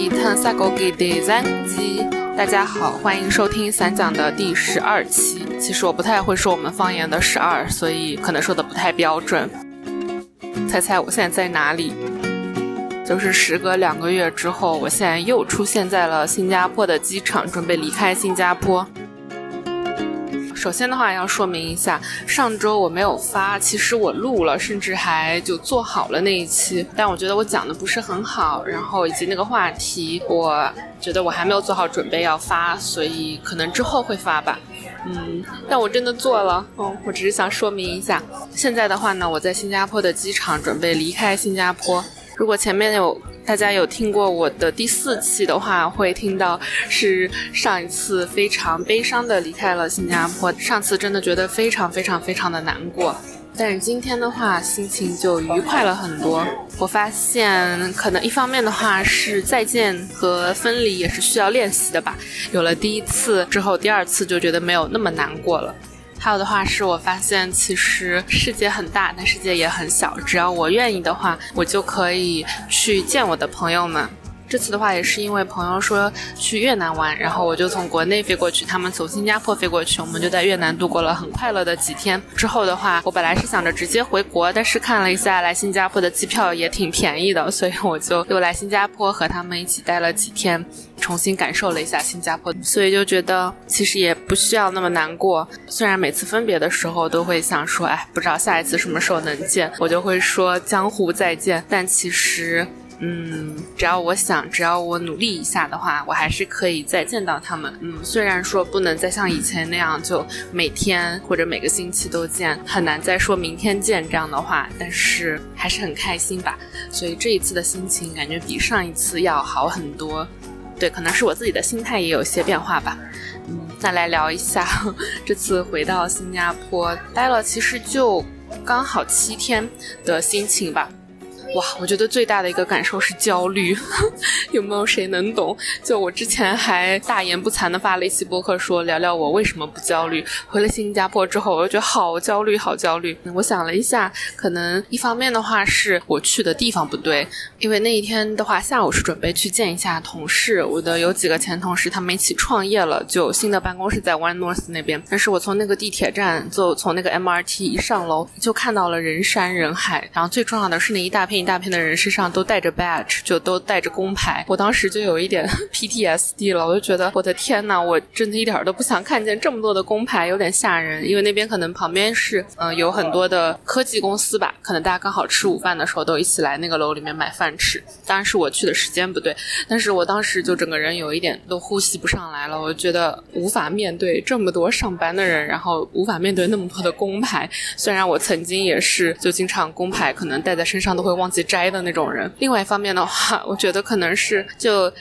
伊藤萨狗给的三集，大家好，欢迎收听散讲的第十二期。其实我不太会说我们方言的十二，所以可能说的不太标准。猜猜我现在在哪里？就是时隔两个月之后，我现在又出现在了新加坡的机场，准备离开新加坡。首先的话要说明一下，上周我没有发，其实我录了，甚至还就做好了那一期，但我觉得我讲的不是很好，然后以及那个话题，我觉得我还没有做好准备要发，所以可能之后会发吧。嗯，但我真的做了，哦，我只是想说明一下。现在的话呢，我在新加坡的机场准备离开新加坡。如果前面有大家有听过我的第四期的话，会听到是上一次非常悲伤的离开了新加坡。上次真的觉得非常非常非常的难过，但是今天的话心情就愉快了很多。我发现可能一方面的话是再见和分离也是需要练习的吧。有了第一次之后，第二次就觉得没有那么难过了。还有的话是我发现，其实世界很大，但世界也很小。只要我愿意的话，我就可以去见我的朋友们。这次的话也是因为朋友说去越南玩，然后我就从国内飞过去，他们从新加坡飞过去，我们就在越南度过了很快乐的几天。之后的话，我本来是想着直接回国，但是看了一下来新加坡的机票也挺便宜的，所以我就又来新加坡和他们一起待了几天，重新感受了一下新加坡，所以就觉得其实也不需要那么难过。虽然每次分别的时候都会想说，哎，不知道下一次什么时候能见，我就会说江湖再见，但其实。嗯，只要我想，只要我努力一下的话，我还是可以再见到他们。嗯，虽然说不能再像以前那样，就每天或者每个星期都见，很难再说明天见这样的话，但是还是很开心吧。所以这一次的心情感觉比上一次要好很多。对，可能是我自己的心态也有些变化吧。嗯，再来聊一下 这次回到新加坡待了，其实就刚好七天的心情吧。哇，我觉得最大的一个感受是焦虑，有没有谁能懂？就我之前还大言不惭的发了一期播客，说聊聊我为什么不焦虑。回了新加坡之后，我就觉得好焦虑，好焦虑。我想了一下，可能一方面的话是我去的地方不对，因为那一天的话下午是准备去见一下同事，我的有几个前同事他们一起创业了，就新的办公室在 One North 那边。但是我从那个地铁站，就从那个 MRT 一上楼，就看到了人山人海，然后最重要的是那一大片。一大片的人身上都带着 badge，就都带着工牌。我当时就有一点 PTSD 了，我就觉得我的天呐，我真的一点都不想看见这么多的工牌，有点吓人。因为那边可能旁边是嗯有很多的科技公司吧，可能大家刚好吃午饭的时候都一起来那个楼里面买饭吃。当然是我去的时间不对，但是我当时就整个人有一点都呼吸不上来了，我觉得无法面对这么多上班的人，然后无法面对那么多的工牌。虽然我曾经也是就经常工牌可能带在身上都会忘。自己摘的那种人。另外一方面的话，我觉得可能是就。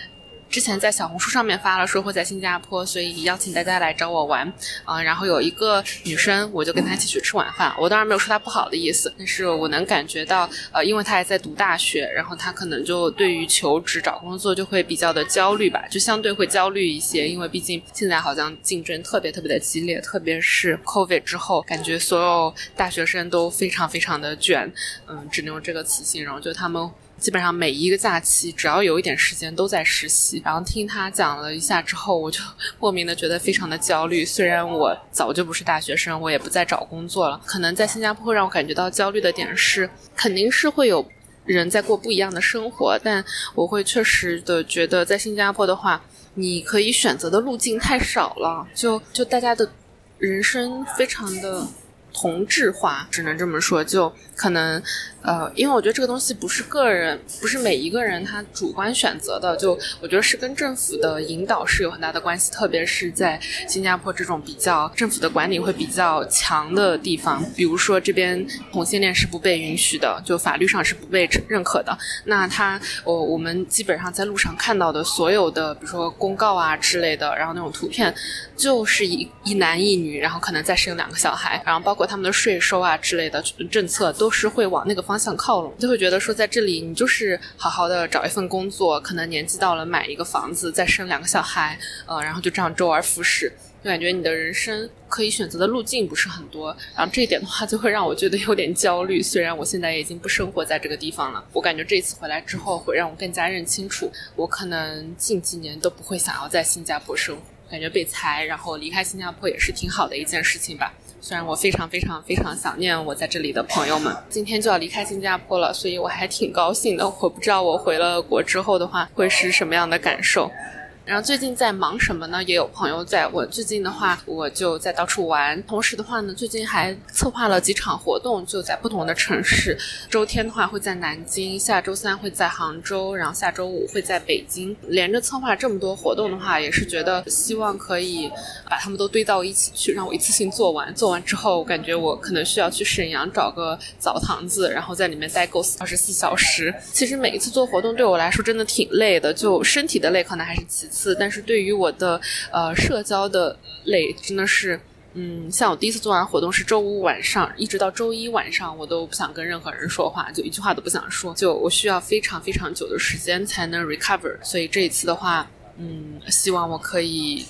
之前在小红书上面发了说会在新加坡，所以邀请大家来找我玩啊。然后有一个女生，我就跟她一起去吃晚饭。我当然没有说她不好的意思，但是我能感觉到，呃，因为她还在读大学，然后她可能就对于求职找工作就会比较的焦虑吧，就相对会焦虑一些，因为毕竟现在好像竞争特别特别的激烈，特别是 COVID 之后，感觉所有大学生都非常非常的卷，嗯，只能用这个词形容，就他们。基本上每一个假期，只要有一点时间都在实习。然后听他讲了一下之后，我就 莫名的觉得非常的焦虑。虽然我早就不是大学生，我也不再找工作了。可能在新加坡让我感觉到焦虑的点是，肯定是会有人在过不一样的生活，但我会确实的觉得，在新加坡的话，你可以选择的路径太少了。就就大家的人生非常的同质化，只能这么说。就可能。呃，因为我觉得这个东西不是个人，不是每一个人他主观选择的，就我觉得是跟政府的引导是有很大的关系，特别是在新加坡这种比较政府的管理会比较强的地方，比如说这边同性恋是不被允许的，就法律上是不被认可的。那他，我我们基本上在路上看到的所有的，比如说公告啊之类的，然后那种图片，就是一一男一女，然后可能再生两个小孩，然后包括他们的税收啊之类的政策，都是会往那个。方向靠拢，就会觉得说，在这里你就是好好的找一份工作，可能年纪到了买一个房子，再生两个小孩，呃，然后就这样周而复始。就感觉你的人生可以选择的路径不是很多，然后这一点的话就会让我觉得有点焦虑。虽然我现在已经不生活在这个地方了，我感觉这次回来之后会让我更加认清楚，我可能近几年都不会想要在新加坡生活。感觉被裁，然后离开新加坡也是挺好的一件事情吧。虽然我非常非常非常想念我在这里的朋友们，今天就要离开新加坡了，所以我还挺高兴的。我不知道我回了国之后的话会是什么样的感受。然后最近在忙什么呢？也有朋友在问。最近的话，我就在到处玩。同时的话呢，最近还策划了几场活动，就在不同的城市。周天的话会在南京，下周三会在杭州，然后下周五会在北京。连着策划这么多活动的话，也是觉得希望可以把他们都堆到一起去，让我一次性做完。做完之后，我感觉我可能需要去沈阳找个澡堂子，然后在里面待够二十四小时。其实每一次做活动对我来说真的挺累的，就身体的累可能还是其次。但是对于我的呃社交的累，真的是，嗯，像我第一次做完活动是周五晚上，一直到周一晚上，我都不想跟任何人说话，就一句话都不想说，就我需要非常非常久的时间才能 recover。所以这一次的话，嗯，希望我可以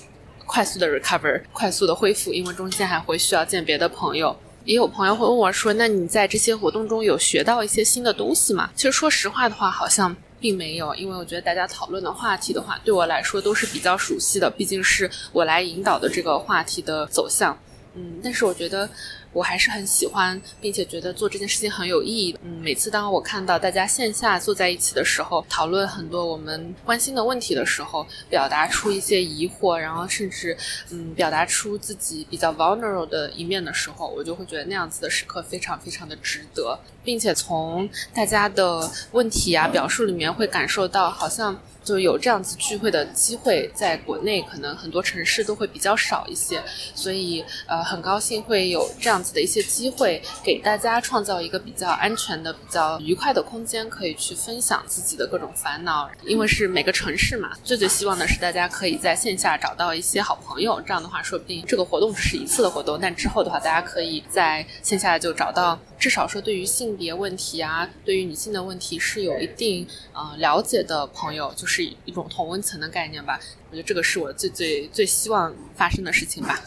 快速的 recover，快速的恢复，因为中间还会需要见别的朋友。也有朋友会问我说：“那你在这些活动中有学到一些新的东西吗？”其实说实话的话，好像。并没有，因为我觉得大家讨论的话题的话，对我来说都是比较熟悉的，毕竟是我来引导的这个话题的走向。嗯，但是我觉得。我还是很喜欢，并且觉得做这件事情很有意义。嗯，每次当我看到大家线下坐在一起的时候，讨论很多我们关心的问题的时候，表达出一些疑惑，然后甚至嗯，表达出自己比较 vulnerable 的一面的时候，我就会觉得那样子的时刻非常非常的值得，并且从大家的问题啊表述里面会感受到，好像。就有这样子聚会的机会，在国内可能很多城市都会比较少一些，所以呃很高兴会有这样子的一些机会，给大家创造一个比较安全的、比较愉快的空间，可以去分享自己的各种烦恼。因为是每个城市嘛，最最希望的是大家可以在线下找到一些好朋友，这样的话说不定这个活动只是一次的活动，但之后的话，大家可以在线下就找到。至少说，对于性别问题啊，对于女性的问题是有一定呃了解的朋友，就是一种同温层的概念吧。我觉得这个是我最最最希望发生的事情吧。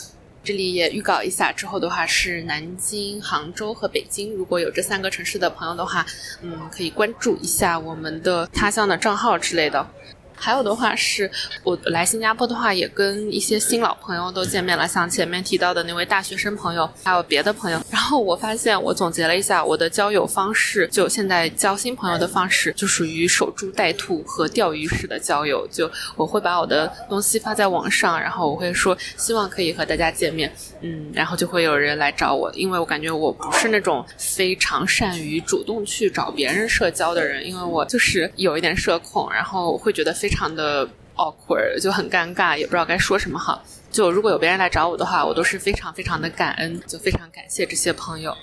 这里也预告一下，之后的话是南京、杭州和北京。如果有这三个城市的朋友的话，嗯，可以关注一下我们的他乡的账号之类的。还有的话是，我来新加坡的话，也跟一些新老朋友都见面了，像前面提到的那位大学生朋友，还有别的朋友。然后我发现，我总结了一下我的交友方式，就现在交新朋友的方式，就属于守株待兔和钓鱼式的交友。就我会把我的东西发在网上，然后我会说希望可以和大家见面，嗯，然后就会有人来找我，因为我感觉我不是那种非常善于主动去找别人社交的人，因为我就是有一点社恐，然后我会觉得非。非常的 awkward，就很尴尬，也不知道该说什么好。就如果有别人来找我的话，我都是非常非常的感恩，就非常感谢这些朋友。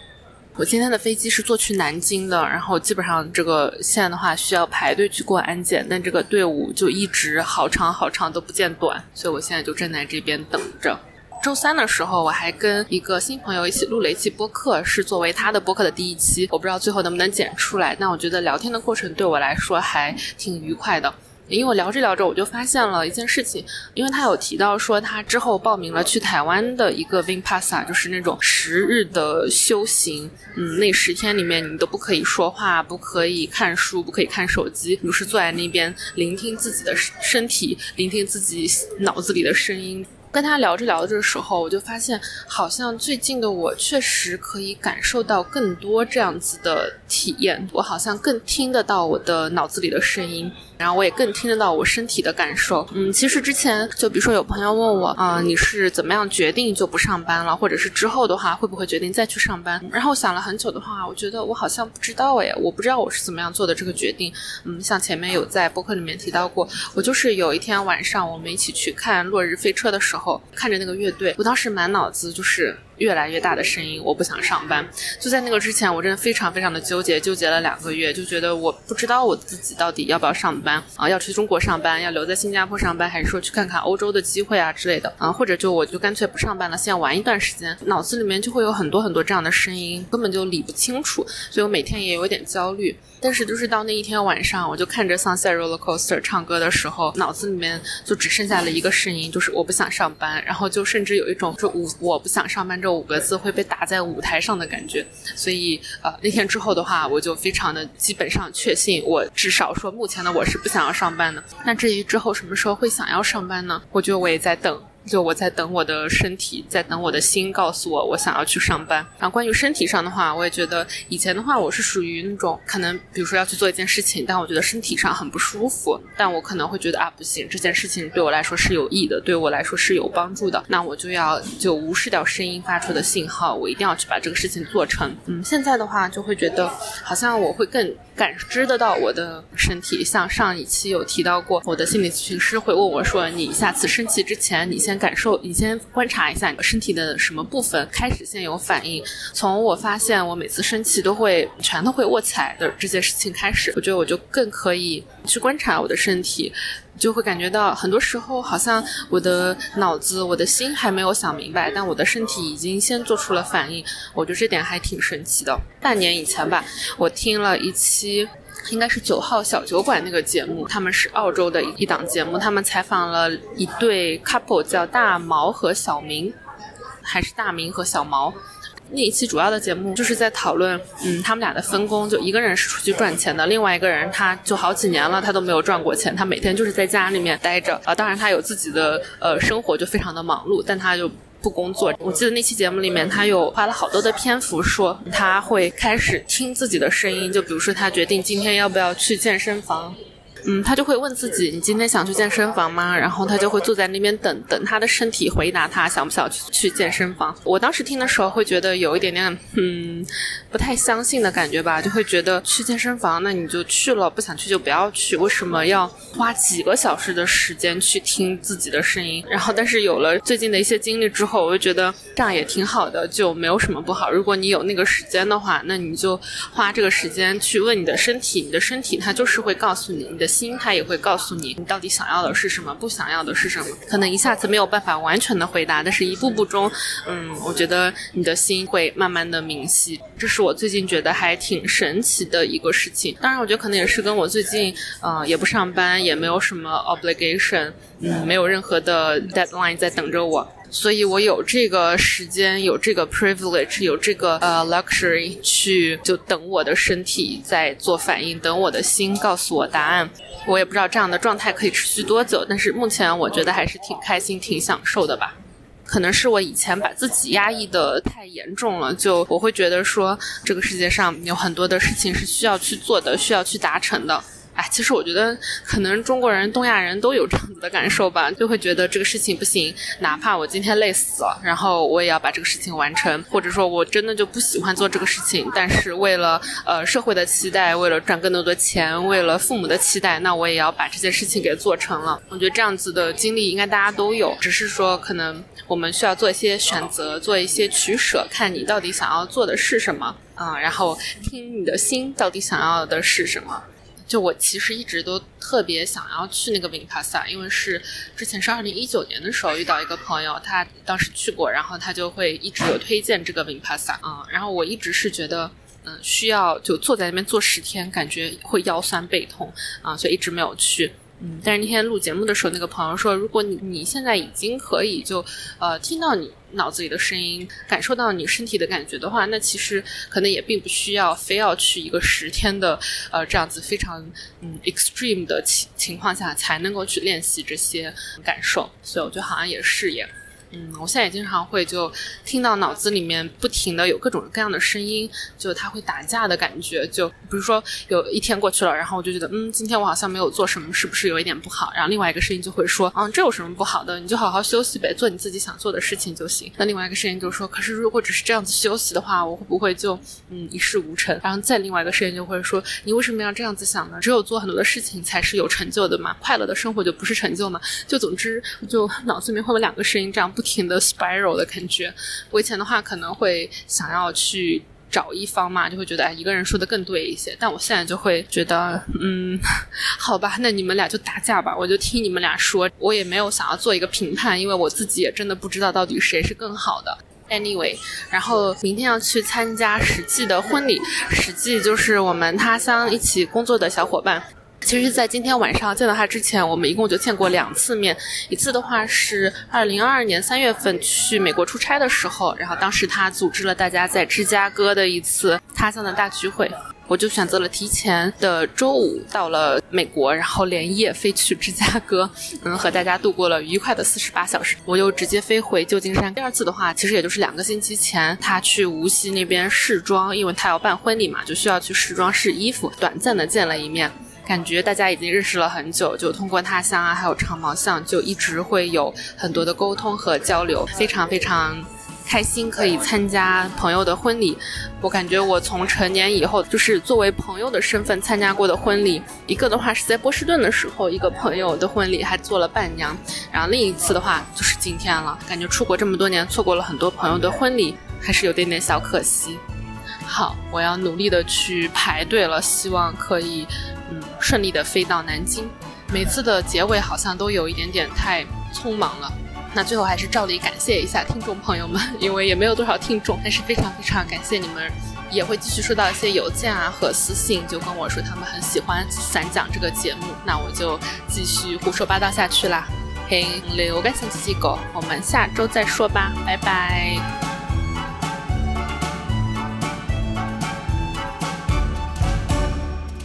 我今天的飞机是坐去南京的，然后基本上这个线的话需要排队去过安检，但这个队伍就一直好长好长都不见短，所以我现在就正在这边等着。周三的时候，我还跟一个新朋友一起录了一期播客，是作为他的播客的第一期，我不知道最后能不能剪出来，但我觉得聊天的过程对我来说还挺愉快的。因为我聊着聊着，我就发现了一件事情，因为他有提到说他之后报名了去台湾的一个 Vipassa，就是那种十日的修行，嗯，那十天里面你都不可以说话，不可以看书，不可以看手机，就是坐在那边聆听自己的身体，聆听自己脑子里的声音。跟他聊着聊着的时候，我就发现，好像最近的我确实可以感受到更多这样子的体验，我好像更听得到我的脑子里的声音。然后我也更听得到我身体的感受。嗯，其实之前就比如说有朋友问我啊，你是怎么样决定就不上班了，或者是之后的话会不会决定再去上班？然后想了很久的话，我觉得我好像不知道哎，我不知道我是怎么样做的这个决定。嗯，像前面有在播客里面提到过，我就是有一天晚上我们一起去看《落日飞车》的时候，看着那个乐队，我当时满脑子就是。越来越大的声音，我不想上班。就在那个之前，我真的非常非常的纠结，纠结了两个月，就觉得我不知道我自己到底要不要上班啊，要去中国上班，要留在新加坡上班，还是说去看看欧洲的机会啊之类的啊，或者就我就干脆不上班了，先玩一段时间。脑子里面就会有很多很多这样的声音，根本就理不清楚，所以我每天也有点焦虑。但是就是到那一天晚上，我就看着 Sunset Roller Coaster 唱歌的时候，脑子里面就只剩下了一个声音，就是我不想上班。然后就甚至有一种说我我不想上班这种五个字会被打在舞台上的感觉。所以呃那天之后的话，我就非常的基本上确信，我至少说目前的我是不想要上班的。那至于之后什么时候会想要上班呢？我觉得我也在等。就我在等我的身体，在等我的心告诉我，我想要去上班。然后关于身体上的话，我也觉得以前的话，我是属于那种可能，比如说要去做一件事情，但我觉得身体上很不舒服，但我可能会觉得啊，不行，这件事情对我来说是有益的，对我来说是有帮助的，那我就要就无视掉声音发出的信号，我一定要去把这个事情做成。嗯，现在的话就会觉得好像我会更。感知得到我的身体，像上一期有提到过，我的心理咨询师会问我说：“你下次生气之前，你先先感受，你先观察一下你身体的什么部分开始先有反应。”从我发现我每次生气都会拳头会握起来的这件事情开始，我觉得我就更可以去观察我的身体。就会感觉到，很多时候好像我的脑子、我的心还没有想明白，但我的身体已经先做出了反应。我觉得这点还挺神奇的。半年以前吧，我听了一期，应该是九号小酒馆那个节目，他们是澳洲的一档节目，他们采访了一对 couple，叫大毛和小明，还是大明和小毛。那一期主要的节目就是在讨论，嗯，他们俩的分工，就一个人是出去赚钱的，另外一个人他就好几年了，他都没有赚过钱，他每天就是在家里面待着啊。当然他有自己的呃生活，就非常的忙碌，但他就不工作。我记得那期节目里面，他有花了好多的篇幅说他会开始听自己的声音，就比如说他决定今天要不要去健身房。嗯，他就会问自己：“你今天想去健身房吗？”然后他就会坐在那边等等他的身体回答他想不想去去健身房。我当时听的时候会觉得有一点点嗯不太相信的感觉吧，就会觉得去健身房那你就去了，不想去就不要去，为什么要花几个小时的时间去听自己的声音？然后但是有了最近的一些经历之后，我就觉得这样也挺好的，就没有什么不好。如果你有那个时间的话，那你就花这个时间去问你的身体，你的身体它就是会告诉你你的。心他也会告诉你，你到底想要的是什么，不想要的是什么。可能一下子没有办法完全的回答，但是一步步中，嗯，我觉得你的心会慢慢的明晰。这是我最近觉得还挺神奇的一个事情。当然，我觉得可能也是跟我最近，呃，也不上班，也没有什么 obligation，嗯，没有任何的 deadline 在等着我。所以我有这个时间，有这个 privilege，有这个呃 luxury 去就等我的身体在做反应，等我的心告诉我答案。我也不知道这样的状态可以持续多久，但是目前我觉得还是挺开心、挺享受的吧。可能是我以前把自己压抑的太严重了，就我会觉得说这个世界上有很多的事情是需要去做的，需要去达成的。其实我觉得可能中国人、东亚人都有这样子的感受吧，就会觉得这个事情不行，哪怕我今天累死了，然后我也要把这个事情完成，或者说我真的就不喜欢做这个事情，但是为了呃社会的期待，为了赚更多的钱，为了父母的期待，那我也要把这件事情给做成了。我觉得这样子的经历应该大家都有，只是说可能我们需要做一些选择，做一些取舍，看你到底想要做的是什么啊，然后听你的心到底想要的是什么。就我其实一直都特别想要去那个 v i n p a s a 因为是之前是二零一九年的时候遇到一个朋友，他当时去过，然后他就会一直有推荐这个 Vinpasar 啊，然后我一直是觉得，嗯，需要就坐在那边坐十天，感觉会腰酸背痛啊，所以一直没有去。嗯，但是那天录节目的时候，那个朋友说，如果你你现在已经可以就呃听到你脑子里的声音，感受到你身体的感觉的话，那其实可能也并不需要非要去一个十天的呃这样子非常嗯 extreme 的情情况下才能够去练习这些感受，所以我觉得好像也是也。嗯，我现在也经常会就听到脑子里面不停的有各种各样的声音，就它会打架的感觉。就比如说有一天过去了，然后我就觉得，嗯，今天我好像没有做什么，是不是有一点不好？然后另外一个声音就会说，嗯，这有什么不好的？你就好好休息呗，做你自己想做的事情就行。那另外一个声音就说，可是如果只是这样子休息的话，我会不会就嗯一事无成？然后再另外一个声音就会说，你为什么要这样子想呢？只有做很多的事情才是有成就的嘛，快乐的生活就不是成就嘛？就总之，就脑子里面会有两个声音这样。不停的 spiral 的感觉。我以前的话可能会想要去。找一方嘛，就会觉得哎，一个人说的更对一些。但我现在就会觉得，嗯，好吧，那你们俩就打架吧，我就听你们俩说。我也没有想要做一个评判，因为我自己也真的不知道到底谁是更好的。Anyway，然后明天要去参加史记的婚礼，史记就是我们他乡一起工作的小伙伴。其实，在今天晚上见到他之前，我们一共就见过两次面。一次的话是二零二二年三月份去美国出差的时候，然后当时他组织了大家在芝加哥的一次他乡的大聚会，我就选择了提前的周五到了美国，然后连夜飞去芝加哥，嗯，和大家度过了愉快的四十八小时。我又直接飞回旧金山。第二次的话，其实也就是两个星期前，他去无锡那边试妆，因为他要办婚礼嘛，就需要去试妆试衣服，短暂的见了一面。感觉大家已经认识了很久，就通过他乡啊，还有长毛象，就一直会有很多的沟通和交流，非常非常开心可以参加朋友的婚礼。我感觉我从成年以后，就是作为朋友的身份参加过的婚礼，一个的话是在波士顿的时候，一个朋友的婚礼还做了伴娘，然后另一次的话就是今天了。感觉出国这么多年，错过了很多朋友的婚礼，还是有点点小可惜。好，我要努力的去排队了，希望可以。嗯，顺利的飞到南京。每次的结尾好像都有一点点太匆忙了。那最后还是照例感谢一下听众朋友们，因为也没有多少听众，但是非常非常感谢你们，也会继续收到一些邮件啊和私信，就跟我说他们很喜欢散讲这个节目。那我就继续胡说八道下去啦。嘿，留个星期几个，我们下周再说吧，拜拜。